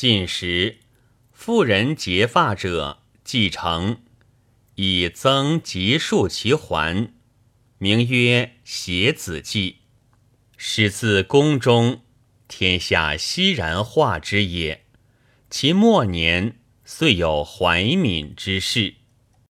晋时，妇人结发者继承，以增吉数其环，名曰携子记。始自宫中，天下熙然化之也。其末年，遂有怀敏之事。